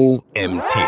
OMT.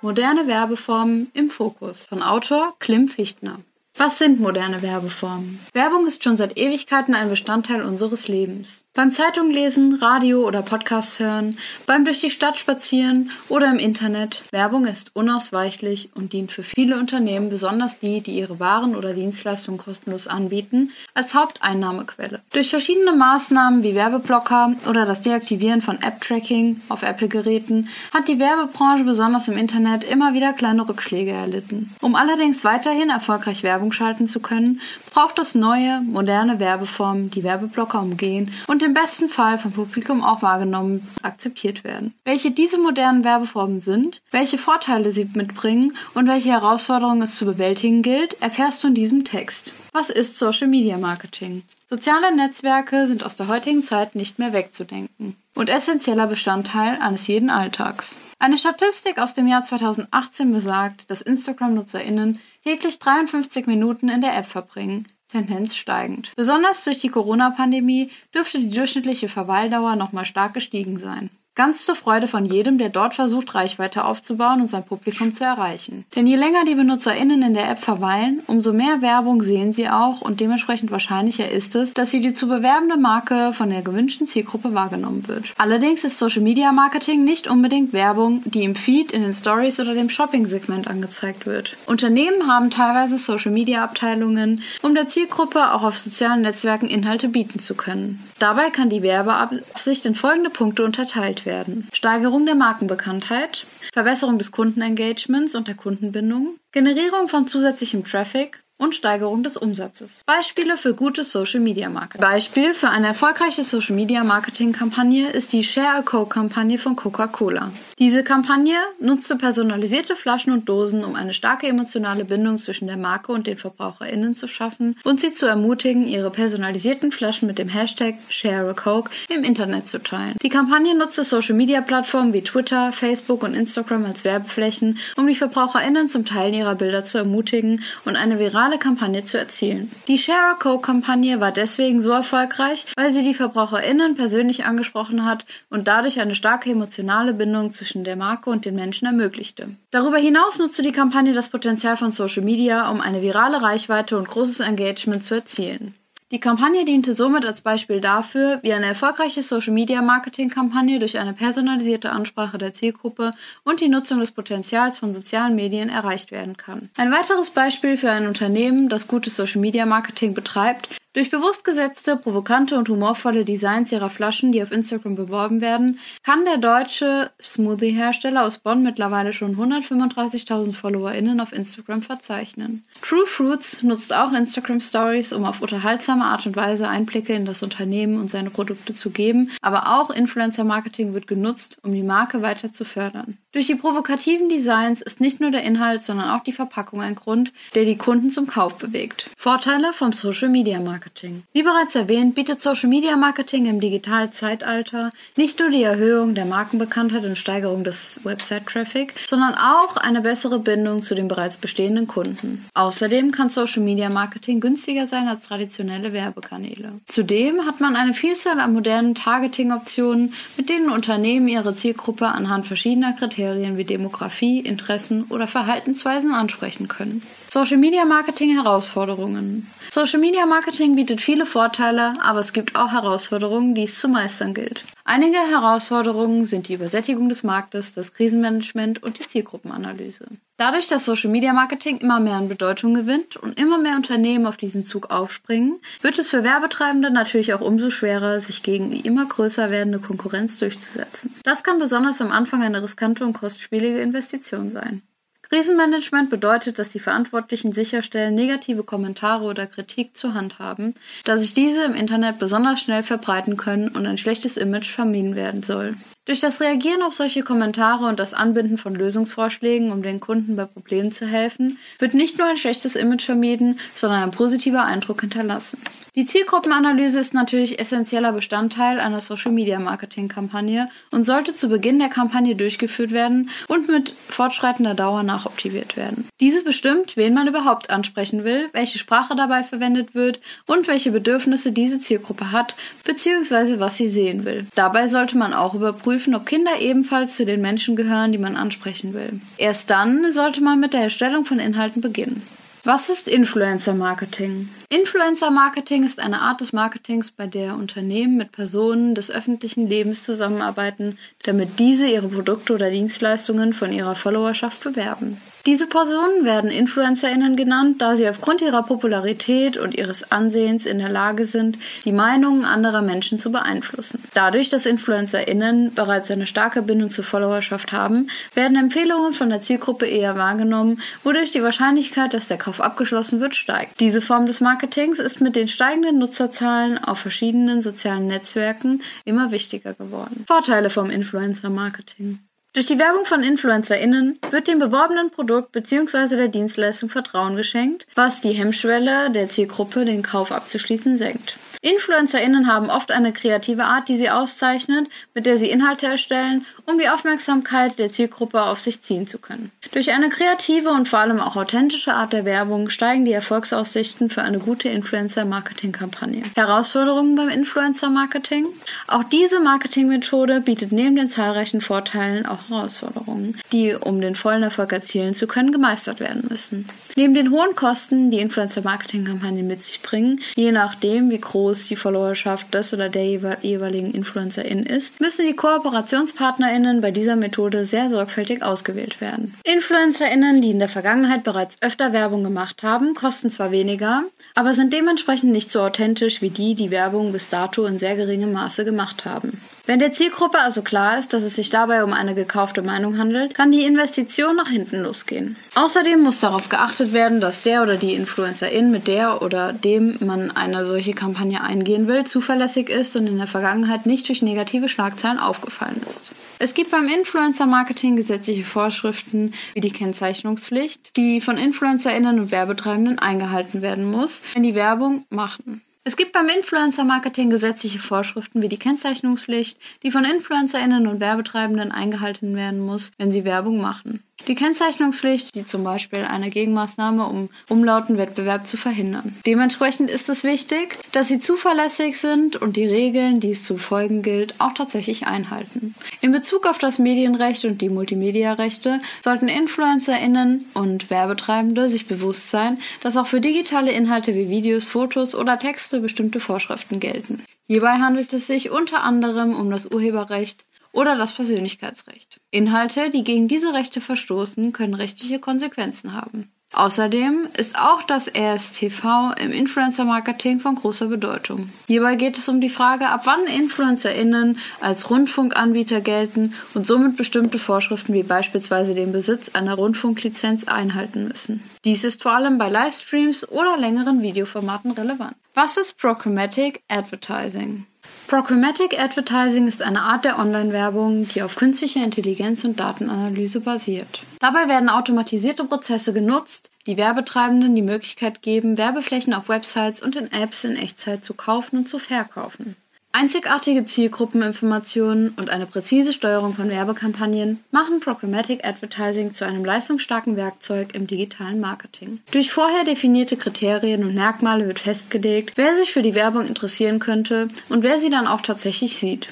Moderne Werbeformen im Fokus von Autor Klim Fichtner. Was sind moderne Werbeformen? Werbung ist schon seit Ewigkeiten ein Bestandteil unseres Lebens. Beim Zeitung lesen, Radio oder Podcasts hören, beim durch die Stadt spazieren oder im Internet. Werbung ist unausweichlich und dient für viele Unternehmen, besonders die, die ihre Waren oder Dienstleistungen kostenlos anbieten, als Haupteinnahmequelle. Durch verschiedene Maßnahmen wie Werbeblocker oder das Deaktivieren von App-Tracking auf Apple-Geräten hat die Werbebranche besonders im Internet immer wieder kleine Rückschläge erlitten. Um allerdings weiterhin erfolgreich Werbung schalten zu können, braucht es neue, moderne Werbeformen, die Werbeblocker umgehen und und im besten Fall vom Publikum auch wahrgenommen akzeptiert werden. Welche diese modernen Werbeformen sind, welche Vorteile sie mitbringen und welche Herausforderungen es zu bewältigen gilt, erfährst du in diesem Text. Was ist Social Media Marketing? Soziale Netzwerke sind aus der heutigen Zeit nicht mehr wegzudenken und essentieller Bestandteil eines jeden Alltags. Eine Statistik aus dem Jahr 2018 besagt, dass Instagram-NutzerInnen täglich 53 Minuten in der App verbringen, Tendenz steigend. Besonders durch die Corona-Pandemie dürfte die durchschnittliche Verweildauer nochmal stark gestiegen sein. Ganz zur Freude von jedem, der dort versucht, Reichweite aufzubauen und sein Publikum zu erreichen. Denn je länger die BenutzerInnen in der App verweilen, umso mehr Werbung sehen sie auch und dementsprechend wahrscheinlicher ist es, dass sie die zu bewerbende Marke von der gewünschten Zielgruppe wahrgenommen wird. Allerdings ist Social Media Marketing nicht unbedingt Werbung, die im Feed, in den Stories oder dem Shopping-Segment angezeigt wird. Unternehmen haben teilweise Social Media Abteilungen, um der Zielgruppe auch auf sozialen Netzwerken Inhalte bieten zu können. Dabei kann die Werbeabsicht in folgende Punkte unterteilt werden. Steigerung der Markenbekanntheit, Verbesserung des Kundenengagements und der Kundenbindung, Generierung von zusätzlichem Traffic, und Steigerung des Umsatzes. Beispiele für gutes Social Media Marketing. Beispiel für eine erfolgreiche Social Media Marketing Kampagne ist die Share a Coke Kampagne von Coca-Cola. Diese Kampagne nutzte personalisierte Flaschen und Dosen, um eine starke emotionale Bindung zwischen der Marke und den VerbraucherInnen zu schaffen und sie zu ermutigen, ihre personalisierten Flaschen mit dem Hashtag Share a Coke im Internet zu teilen. Die Kampagne nutzte Social Media Plattformen wie Twitter, Facebook und Instagram als Werbeflächen, um die VerbraucherInnen zum Teilen ihrer Bilder zu ermutigen und eine virale Kampagne zu erzielen. Die Share a Coke-Kampagne war deswegen so erfolgreich, weil sie die VerbraucherInnen persönlich angesprochen hat und dadurch eine starke emotionale Bindung zwischen der Marke und den Menschen ermöglichte. Darüber hinaus nutzte die Kampagne das Potenzial von Social Media, um eine virale Reichweite und großes Engagement zu erzielen. Die Kampagne diente somit als Beispiel dafür, wie eine erfolgreiche Social-Media-Marketing-Kampagne durch eine personalisierte Ansprache der Zielgruppe und die Nutzung des Potenzials von sozialen Medien erreicht werden kann. Ein weiteres Beispiel für ein Unternehmen, das gutes Social-Media-Marketing betreibt, durch bewusst gesetzte, provokante und humorvolle Designs ihrer Flaschen, die auf Instagram beworben werden, kann der deutsche Smoothie-Hersteller aus Bonn mittlerweile schon 135.000 FollowerInnen auf Instagram verzeichnen. True Fruits nutzt auch Instagram Stories, um auf unterhaltsame Art und Weise Einblicke in das Unternehmen und seine Produkte zu geben, aber auch Influencer-Marketing wird genutzt, um die Marke weiter zu fördern. Durch die provokativen Designs ist nicht nur der Inhalt, sondern auch die Verpackung ein Grund, der die Kunden zum Kauf bewegt. Vorteile vom Social Media Marketing. Wie bereits erwähnt, bietet Social Media Marketing im digitalen Zeitalter nicht nur die Erhöhung der Markenbekanntheit und Steigerung des Website-Traffic, sondern auch eine bessere Bindung zu den bereits bestehenden Kunden. Außerdem kann Social Media Marketing günstiger sein als traditionelle Werbekanäle. Zudem hat man eine Vielzahl an modernen Targeting-Optionen, mit denen Unternehmen ihre Zielgruppe anhand verschiedener Kriterien Kriterien wie Demografie, Interessen oder Verhaltensweisen ansprechen können. Social Media Marketing Herausforderungen. Social Media Marketing bietet viele Vorteile, aber es gibt auch Herausforderungen, die es zu meistern gilt. Einige Herausforderungen sind die Übersättigung des Marktes, das Krisenmanagement und die Zielgruppenanalyse. Dadurch, dass Social Media Marketing immer mehr an Bedeutung gewinnt und immer mehr Unternehmen auf diesen Zug aufspringen, wird es für Werbetreibende natürlich auch umso schwerer, sich gegen die immer größer werdende Konkurrenz durchzusetzen. Das kann besonders am Anfang eine riskante und kostspielige Investition sein. Krisenmanagement bedeutet, dass die Verantwortlichen sicherstellen, negative Kommentare oder Kritik zu handhaben, da sich diese im Internet besonders schnell verbreiten können und ein schlechtes Image vermieden werden soll. Durch das Reagieren auf solche Kommentare und das Anbinden von Lösungsvorschlägen, um den Kunden bei Problemen zu helfen, wird nicht nur ein schlechtes Image vermieden, sondern ein positiver Eindruck hinterlassen. Die Zielgruppenanalyse ist natürlich essentieller Bestandteil einer Social-Media-Marketing-Kampagne und sollte zu Beginn der Kampagne durchgeführt werden und mit fortschreitender Dauer nachoptimiert werden. Diese bestimmt, wen man überhaupt ansprechen will, welche Sprache dabei verwendet wird und welche Bedürfnisse diese Zielgruppe hat bzw. was sie sehen will. Dabei sollte man auch überprüfen, ob Kinder ebenfalls zu den Menschen gehören, die man ansprechen will. Erst dann sollte man mit der Erstellung von Inhalten beginnen. Was ist Influencer Marketing? Influencer Marketing ist eine Art des Marketings, bei der Unternehmen mit Personen des öffentlichen Lebens zusammenarbeiten, damit diese ihre Produkte oder Dienstleistungen von ihrer Followerschaft bewerben. Diese Personen werden InfluencerInnen genannt, da sie aufgrund ihrer Popularität und ihres Ansehens in der Lage sind, die Meinungen anderer Menschen zu beeinflussen. Dadurch, dass InfluencerInnen bereits eine starke Bindung zur Followerschaft haben, werden Empfehlungen von der Zielgruppe eher wahrgenommen, wodurch die Wahrscheinlichkeit, dass der Kauf abgeschlossen wird, steigt. Diese Form des Marketings ist mit den steigenden Nutzerzahlen auf verschiedenen sozialen Netzwerken immer wichtiger geworden. Vorteile vom Influencer-Marketing durch die Werbung von InfluencerInnen wird dem beworbenen Produkt bzw. der Dienstleistung Vertrauen geschenkt, was die Hemmschwelle der Zielgruppe, den Kauf abzuschließen, senkt. InfluencerInnen haben oft eine kreative Art, die sie auszeichnet, mit der sie Inhalte erstellen, um die Aufmerksamkeit der Zielgruppe auf sich ziehen zu können. Durch eine kreative und vor allem auch authentische Art der Werbung steigen die Erfolgsaussichten für eine gute Influencer-Marketing-Kampagne. Herausforderungen beim Influencer-Marketing? Auch diese Marketingmethode bietet neben den zahlreichen Vorteilen auch Herausforderungen, die, um den vollen Erfolg erzielen zu können, gemeistert werden müssen. Neben den hohen Kosten, die Influencer-Marketing-Kampagnen mit sich bringen, je nachdem, wie groß groß die Followerschaft des oder der jeweiligen Influencerin ist, müssen die KooperationspartnerInnen bei dieser Methode sehr sorgfältig ausgewählt werden. InfluencerInnen, die in der Vergangenheit bereits öfter Werbung gemacht haben, kosten zwar weniger, aber sind dementsprechend nicht so authentisch wie die, die Werbung bis dato in sehr geringem Maße gemacht haben. Wenn der Zielgruppe also klar ist, dass es sich dabei um eine gekaufte Meinung handelt, kann die Investition nach hinten losgehen. Außerdem muss darauf geachtet werden, dass der oder die Influencerin, mit der oder dem man eine solche Kampagne eingehen will, zuverlässig ist und in der Vergangenheit nicht durch negative Schlagzeilen aufgefallen ist. Es gibt beim Influencer-Marketing gesetzliche Vorschriften wie die Kennzeichnungspflicht, die von InfluencerInnen und Werbetreibenden eingehalten werden muss, wenn die Werbung machen. Es gibt beim Influencer-Marketing gesetzliche Vorschriften wie die Kennzeichnungspflicht, die von InfluencerInnen und Werbetreibenden eingehalten werden muss, wenn sie Werbung machen. Die Kennzeichnungspflicht sieht zum Beispiel eine Gegenmaßnahme, um umlauten Wettbewerb zu verhindern. Dementsprechend ist es wichtig, dass sie zuverlässig sind und die Regeln, die es zu folgen gilt, auch tatsächlich einhalten. In Bezug auf das Medienrecht und die Multimediarechte sollten InfluencerInnen und Werbetreibende sich bewusst sein, dass auch für digitale Inhalte wie Videos, Fotos oder Texte bestimmte Vorschriften gelten. Hierbei handelt es sich unter anderem um das Urheberrecht, oder das Persönlichkeitsrecht. Inhalte, die gegen diese Rechte verstoßen, können rechtliche Konsequenzen haben. Außerdem ist auch das RSTV im Influencer-Marketing von großer Bedeutung. Hierbei geht es um die Frage, ab wann InfluencerInnen als Rundfunkanbieter gelten und somit bestimmte Vorschriften wie beispielsweise den Besitz einer Rundfunklizenz einhalten müssen. Dies ist vor allem bei Livestreams oder längeren Videoformaten relevant. Was ist Programmatic Advertising? Programmatic Advertising ist eine Art der Online-Werbung, die auf künstlicher Intelligenz und Datenanalyse basiert. Dabei werden automatisierte Prozesse genutzt, die Werbetreibenden die Möglichkeit geben, Werbeflächen auf Websites und in Apps in Echtzeit zu kaufen und zu verkaufen. Einzigartige Zielgruppeninformationen und eine präzise Steuerung von Werbekampagnen machen Programmatic Advertising zu einem leistungsstarken Werkzeug im digitalen Marketing. Durch vorher definierte Kriterien und Merkmale wird festgelegt, wer sich für die Werbung interessieren könnte und wer sie dann auch tatsächlich sieht.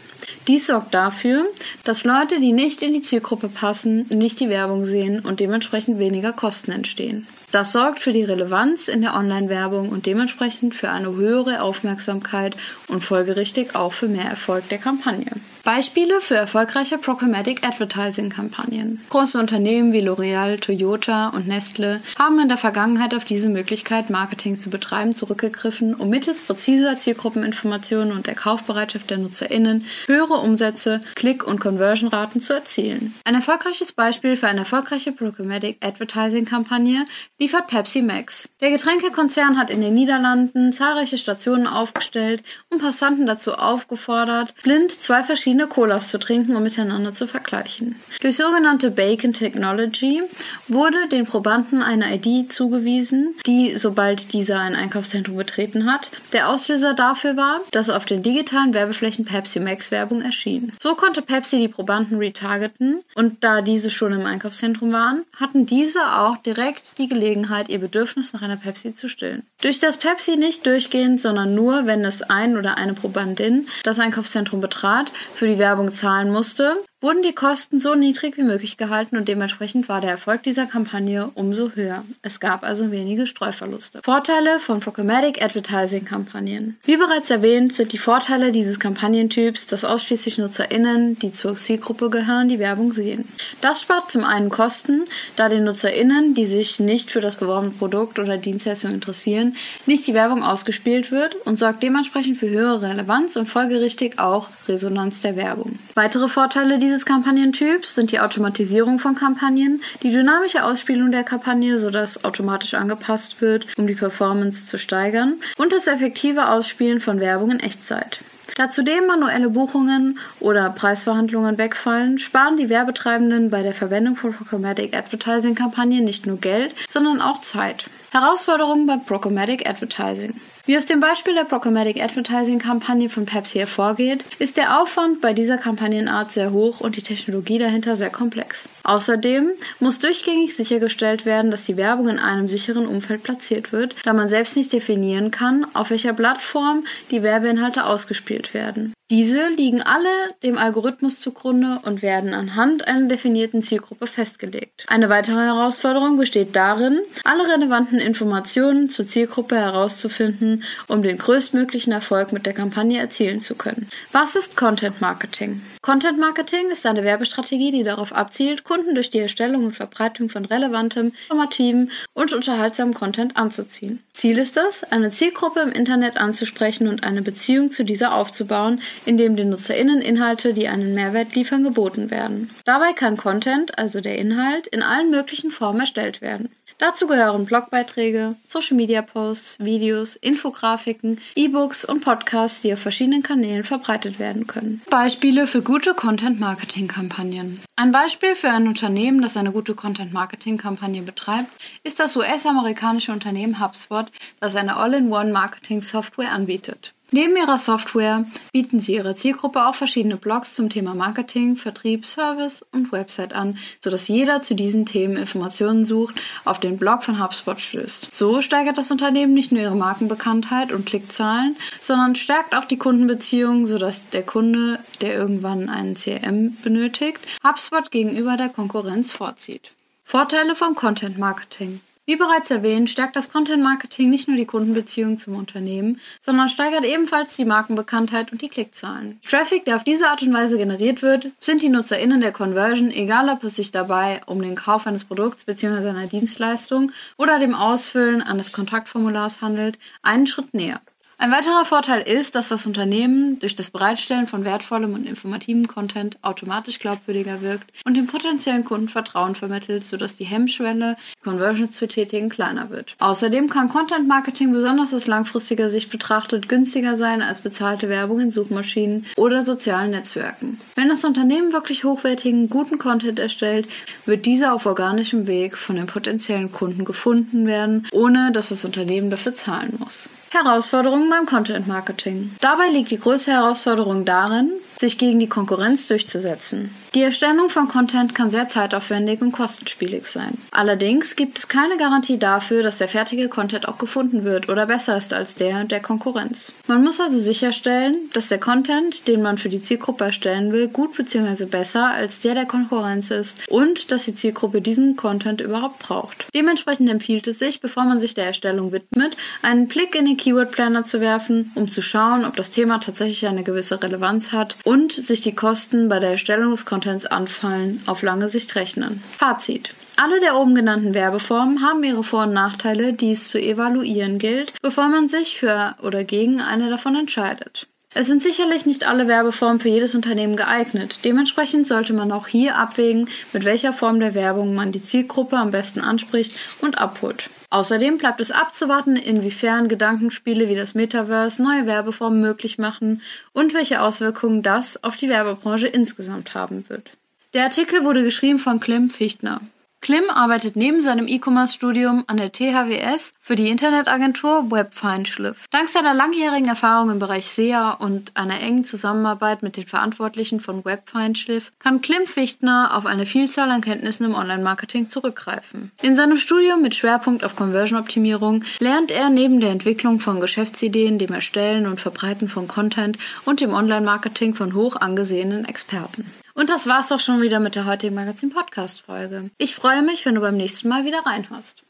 Dies sorgt dafür, dass Leute, die nicht in die Zielgruppe passen, nicht die Werbung sehen und dementsprechend weniger Kosten entstehen. Das sorgt für die Relevanz in der Online-Werbung und dementsprechend für eine höhere Aufmerksamkeit und folgerichtig auch für mehr Erfolg der Kampagne. Beispiele für erfolgreiche Programmatic Advertising Kampagnen. Große Unternehmen wie L'Oreal, Toyota und Nestle haben in der Vergangenheit auf diese Möglichkeit, Marketing zu betreiben, zurückgegriffen, um mittels präziser Zielgruppeninformationen und der Kaufbereitschaft der NutzerInnen höhere Umsätze, Klick- und Conversion-Raten zu erzielen. Ein erfolgreiches Beispiel für eine erfolgreiche Programmatic Advertising Kampagne liefert Pepsi Max. Der Getränkekonzern hat in den Niederlanden zahlreiche Stationen aufgestellt und Passanten dazu aufgefordert, blind zwei verschiedene Colas zu trinken und miteinander zu vergleichen. Durch sogenannte Bacon Technology wurde den Probanden eine ID zugewiesen, die, sobald dieser ein Einkaufszentrum betreten hat, der Auslöser dafür war, dass auf den digitalen Werbeflächen Pepsi Max Werbung erschien. So konnte Pepsi die Probanden retargeten und da diese schon im Einkaufszentrum waren, hatten diese auch direkt die Gelegenheit, ihr Bedürfnis nach einer Pepsi zu stillen. Durch das Pepsi nicht durchgehend, sondern nur, wenn es ein oder eine Probandin das Einkaufszentrum betrat, für die Werbung zahlen musste, wurden die Kosten so niedrig wie möglich gehalten und dementsprechend war der Erfolg dieser Kampagne umso höher. Es gab also wenige Streuverluste. Vorteile von Programmatic Advertising Kampagnen. Wie bereits erwähnt, sind die Vorteile dieses Kampagnentyps, dass ausschließlich NutzerInnen, die zur Zielgruppe gehören, die Werbung sehen. Das spart zum einen Kosten, da den NutzerInnen, die sich nicht für das beworbene Produkt oder Dienstleistung interessieren, nicht die Werbung ausgespielt wird und sorgt dementsprechend für höhere Relevanz und folgerichtig auch Resonanz der Werbung. Weitere Vorteile dieses Kampagnentyps sind die Automatisierung von Kampagnen, die dynamische Ausspielung der Kampagne, sodass automatisch angepasst wird, um die Performance zu steigern, und das effektive Ausspielen von Werbung in Echtzeit. Da zudem manuelle Buchungen oder Preisverhandlungen wegfallen, sparen die Werbetreibenden bei der Verwendung von Programmatic Advertising Kampagnen nicht nur Geld, sondern auch Zeit. Herausforderungen beim Programmatic Advertising. Wie aus dem Beispiel der Programmatic Advertising Kampagne von Pepsi hervorgeht, ist der Aufwand bei dieser Kampagnenart sehr hoch und die Technologie dahinter sehr komplex. Außerdem muss durchgängig sichergestellt werden, dass die Werbung in einem sicheren Umfeld platziert wird, da man selbst nicht definieren kann, auf welcher Plattform die Werbeinhalte ausgespielt werden. Diese liegen alle dem Algorithmus zugrunde und werden anhand einer definierten Zielgruppe festgelegt. Eine weitere Herausforderung besteht darin, alle relevanten Informationen zur Zielgruppe herauszufinden, um den größtmöglichen Erfolg mit der Kampagne erzielen zu können. Was ist Content Marketing? Content Marketing ist eine Werbestrategie, die darauf abzielt, Kunden durch die Erstellung und Verbreitung von relevantem, informativem und unterhaltsamem Content anzuziehen. Ziel ist es, eine Zielgruppe im Internet anzusprechen und eine Beziehung zu dieser aufzubauen, in dem den NutzerInnen Inhalte, die einen Mehrwert liefern, geboten werden. Dabei kann Content, also der Inhalt, in allen möglichen Formen erstellt werden. Dazu gehören Blogbeiträge, Social-Media-Posts, Videos, Infografiken, E-Books und Podcasts, die auf verschiedenen Kanälen verbreitet werden können. Beispiele für gute Content-Marketing-Kampagnen. Ein Beispiel für ein Unternehmen, das eine gute Content-Marketing-Kampagne betreibt, ist das US-amerikanische Unternehmen HubSpot, das eine All-in-One-Marketing-Software anbietet. Neben ihrer Software bieten sie ihrer Zielgruppe auch verschiedene Blogs zum Thema Marketing, Vertrieb, Service und Website an, sodass jeder zu diesen Themen Informationen sucht, auf den Blog von HubSpot stößt. So steigert das Unternehmen nicht nur ihre Markenbekanntheit und Klickzahlen, sondern stärkt auch die Kundenbeziehungen, sodass der Kunde, der irgendwann einen CRM benötigt, HubSpot gegenüber der Konkurrenz vorzieht. Vorteile vom Content Marketing. Wie bereits erwähnt, stärkt das Content Marketing nicht nur die Kundenbeziehung zum Unternehmen, sondern steigert ebenfalls die Markenbekanntheit und die Klickzahlen. Traffic, der auf diese Art und Weise generiert wird, sind die NutzerInnen der Conversion, egal ob es sich dabei um den Kauf eines Produkts bzw. einer Dienstleistung oder dem Ausfüllen eines Kontaktformulars handelt, einen Schritt näher. Ein weiterer Vorteil ist, dass das Unternehmen durch das Bereitstellen von wertvollem und informativem Content automatisch glaubwürdiger wirkt und dem potenziellen Kunden Vertrauen vermittelt, sodass die Hemmschwelle, Conversions zu tätigen, kleiner wird. Außerdem kann Content Marketing besonders aus langfristiger Sicht betrachtet günstiger sein als bezahlte Werbung in Suchmaschinen oder sozialen Netzwerken. Wenn das Unternehmen wirklich hochwertigen, guten Content erstellt, wird dieser auf organischem Weg von den potenziellen Kunden gefunden werden, ohne dass das Unternehmen dafür zahlen muss. Herausforderungen beim Content Marketing. Dabei liegt die größte Herausforderung darin, sich gegen die Konkurrenz durchzusetzen. Die Erstellung von Content kann sehr zeitaufwendig und kostenspielig sein. Allerdings gibt es keine Garantie dafür, dass der fertige Content auch gefunden wird oder besser ist als der der Konkurrenz. Man muss also sicherstellen, dass der Content, den man für die Zielgruppe erstellen will, gut bzw. besser als der der Konkurrenz ist und dass die Zielgruppe diesen Content überhaupt braucht. Dementsprechend empfiehlt es sich, bevor man sich der Erstellung widmet, einen Blick in den Keyword Planner zu werfen, um zu schauen, ob das Thema tatsächlich eine gewisse Relevanz hat und sich die Kosten bei der Erstellung des Contents anfallen, auf lange Sicht rechnen. Fazit. Alle der oben genannten Werbeformen haben ihre Vor- und Nachteile, die es zu evaluieren gilt, bevor man sich für oder gegen eine davon entscheidet. Es sind sicherlich nicht alle Werbeformen für jedes Unternehmen geeignet. Dementsprechend sollte man auch hier abwägen, mit welcher Form der Werbung man die Zielgruppe am besten anspricht und abholt. Außerdem bleibt es abzuwarten, inwiefern Gedankenspiele wie das Metaverse neue Werbeformen möglich machen und welche Auswirkungen das auf die Werbebranche insgesamt haben wird. Der Artikel wurde geschrieben von Klim Fichtner. Klim arbeitet neben seinem E-Commerce-Studium an der THWS für die Internetagentur Webfeinschliff. Dank seiner langjährigen Erfahrung im Bereich SEA und einer engen Zusammenarbeit mit den Verantwortlichen von Webfeinschliff kann Klim Fichtner auf eine Vielzahl an Kenntnissen im Online-Marketing zurückgreifen. In seinem Studium mit Schwerpunkt auf Conversion-Optimierung lernt er neben der Entwicklung von Geschäftsideen, dem Erstellen und Verbreiten von Content und dem Online-Marketing von hoch angesehenen Experten. Und das war's doch schon wieder mit der heutigen Magazin-Podcast-Folge. Ich freue mich, wenn du beim nächsten Mal wieder reinhörst.